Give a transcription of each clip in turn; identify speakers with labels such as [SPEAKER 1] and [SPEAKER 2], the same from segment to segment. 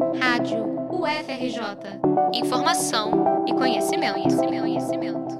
[SPEAKER 1] Rádio UFRJ. Informação e conhecimento, conhecimento, conhecimento.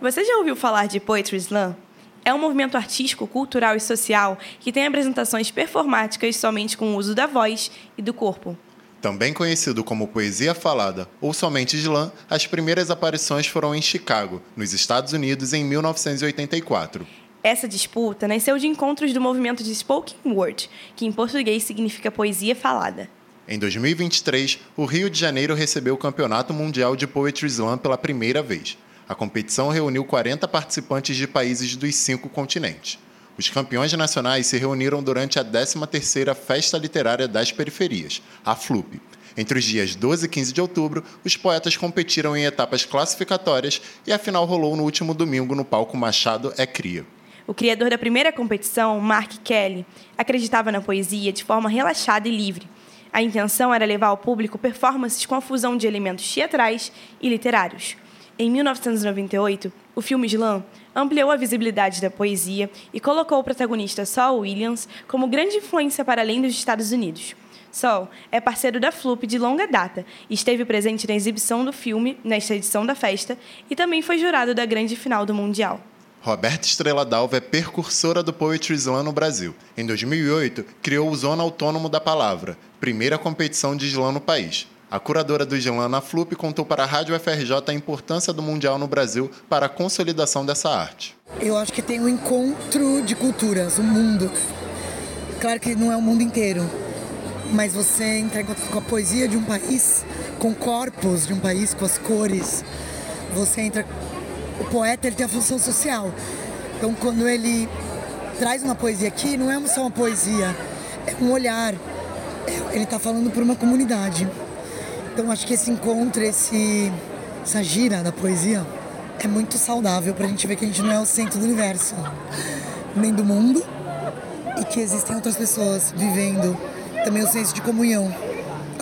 [SPEAKER 2] Você já ouviu falar de Poetry Slam? É um movimento artístico, cultural e social que tem apresentações performáticas somente com o uso da voz e do corpo.
[SPEAKER 3] Também conhecido como poesia falada ou somente slam, as primeiras aparições foram em Chicago, nos Estados Unidos, em 1984.
[SPEAKER 2] Essa disputa nasceu de encontros do movimento de spoken word, que em português significa poesia falada.
[SPEAKER 3] Em 2023, o Rio de Janeiro recebeu o Campeonato Mundial de Poetry Slam pela primeira vez. A competição reuniu 40 participantes de países dos cinco continentes. Os campeões nacionais se reuniram durante a 13ª Festa Literária das Periferias, a FLUP. Entre os dias 12 e 15 de outubro, os poetas competiram em etapas classificatórias e a final rolou no último domingo no palco Machado é Cria.
[SPEAKER 2] O criador da primeira competição, Mark Kelly, acreditava na poesia de forma relaxada e livre. A intenção era levar ao público performances com a fusão de elementos teatrais e literários. Em 1998, o filme Slam ampliou a visibilidade da poesia e colocou o protagonista Saul Williams como grande influência para além dos Estados Unidos. Saul é parceiro da FLUP de longa data e esteve presente na exibição do filme nesta edição da festa e também foi jurado da grande final do Mundial.
[SPEAKER 3] Roberta Estrela Dalva é percursora do Poetry Slam no Brasil. Em 2008, criou o Zona Autônomo da Palavra, primeira competição de slam no país. A curadora do Slam na FLUP contou para a Rádio FRJ a importância do Mundial no Brasil para a consolidação dessa arte.
[SPEAKER 4] Eu acho que tem um encontro de culturas, um mundo. Claro que não é o mundo inteiro, mas você entra em contato com a poesia de um país, com corpos de um país, com as cores. Você entra. O poeta ele tem a função social. Então, quando ele traz uma poesia aqui, não é só uma poesia, é um olhar. Ele está falando para uma comunidade. Então acho que esse encontro, esse, essa gira da poesia é muito saudável para a gente ver que a gente não é o centro do universo, nem do mundo, e que existem outras pessoas vivendo também o senso de comunhão,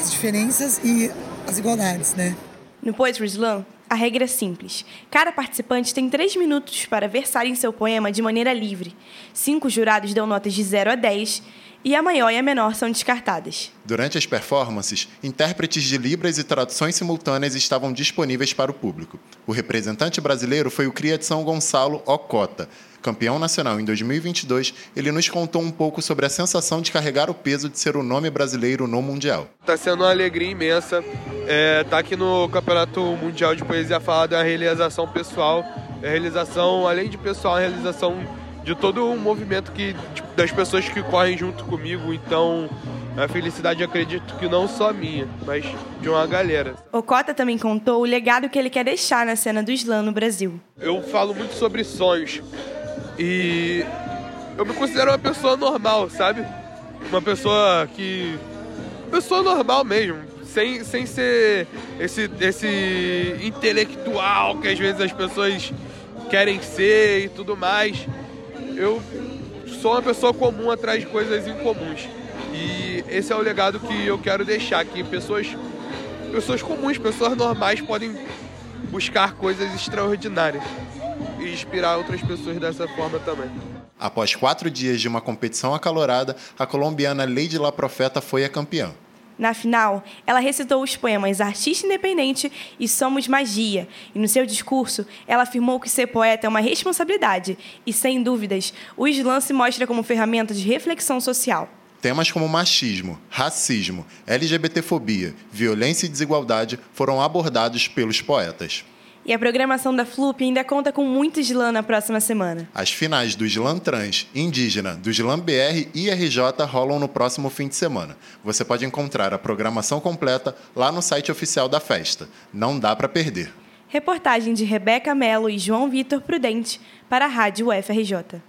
[SPEAKER 4] as diferenças e as igualdades, né?
[SPEAKER 2] No Poetry Slam, a regra é simples. Cada participante tem três minutos para versar em seu poema de maneira livre. Cinco jurados dão notas de 0 a 10 e a maior e a menor são descartadas.
[SPEAKER 3] Durante as performances, intérpretes de Libras e traduções simultâneas estavam disponíveis para o público. O representante brasileiro foi o Cria de São Gonçalo Ocota. Campeão nacional em 2022, ele nos contou um pouco sobre a sensação de carregar o peso de ser o nome brasileiro no Mundial.
[SPEAKER 5] Está sendo uma alegria imensa estar é, tá aqui no Campeonato Mundial de Poesia Falada, é a realização pessoal, é a realização, além de pessoal, a realização de todo o movimento que tipo, das pessoas que correm junto comigo. Então, a felicidade acredito que não só minha, mas de uma galera.
[SPEAKER 2] O Cota também contou o legado que ele quer deixar na cena do slam no Brasil.
[SPEAKER 5] Eu falo muito sobre sonhos e eu me considero uma pessoa normal, sabe? Uma pessoa que pessoa normal mesmo, sem, sem ser esse, esse intelectual que às vezes as pessoas querem ser e tudo mais eu sou uma pessoa comum atrás de coisas incomuns. E esse é o legado que eu quero deixar, que pessoas, pessoas comuns, pessoas normais podem buscar coisas extraordinárias e inspirar outras pessoas dessa forma também.
[SPEAKER 3] Após quatro dias de uma competição acalorada, a colombiana Lady La Profeta foi a campeã.
[SPEAKER 2] Na final, ela recitou os poemas Artista Independente e Somos Magia, e no seu discurso, ela afirmou que ser poeta é uma responsabilidade e, sem dúvidas, o slam se mostra como ferramenta de reflexão social.
[SPEAKER 3] Temas como machismo, racismo, LGBTfobia, violência e desigualdade foram abordados pelos poetas.
[SPEAKER 2] E a programação da FLUP ainda conta com muito slam na próxima semana.
[SPEAKER 3] As finais do Slam Trans, Indígena, do Slam BR e RJ rolam no próximo fim de semana. Você pode encontrar a programação completa lá no site oficial da festa. Não dá para perder.
[SPEAKER 2] Reportagem de Rebeca Mello e João Vitor Prudente para a Rádio UFRJ.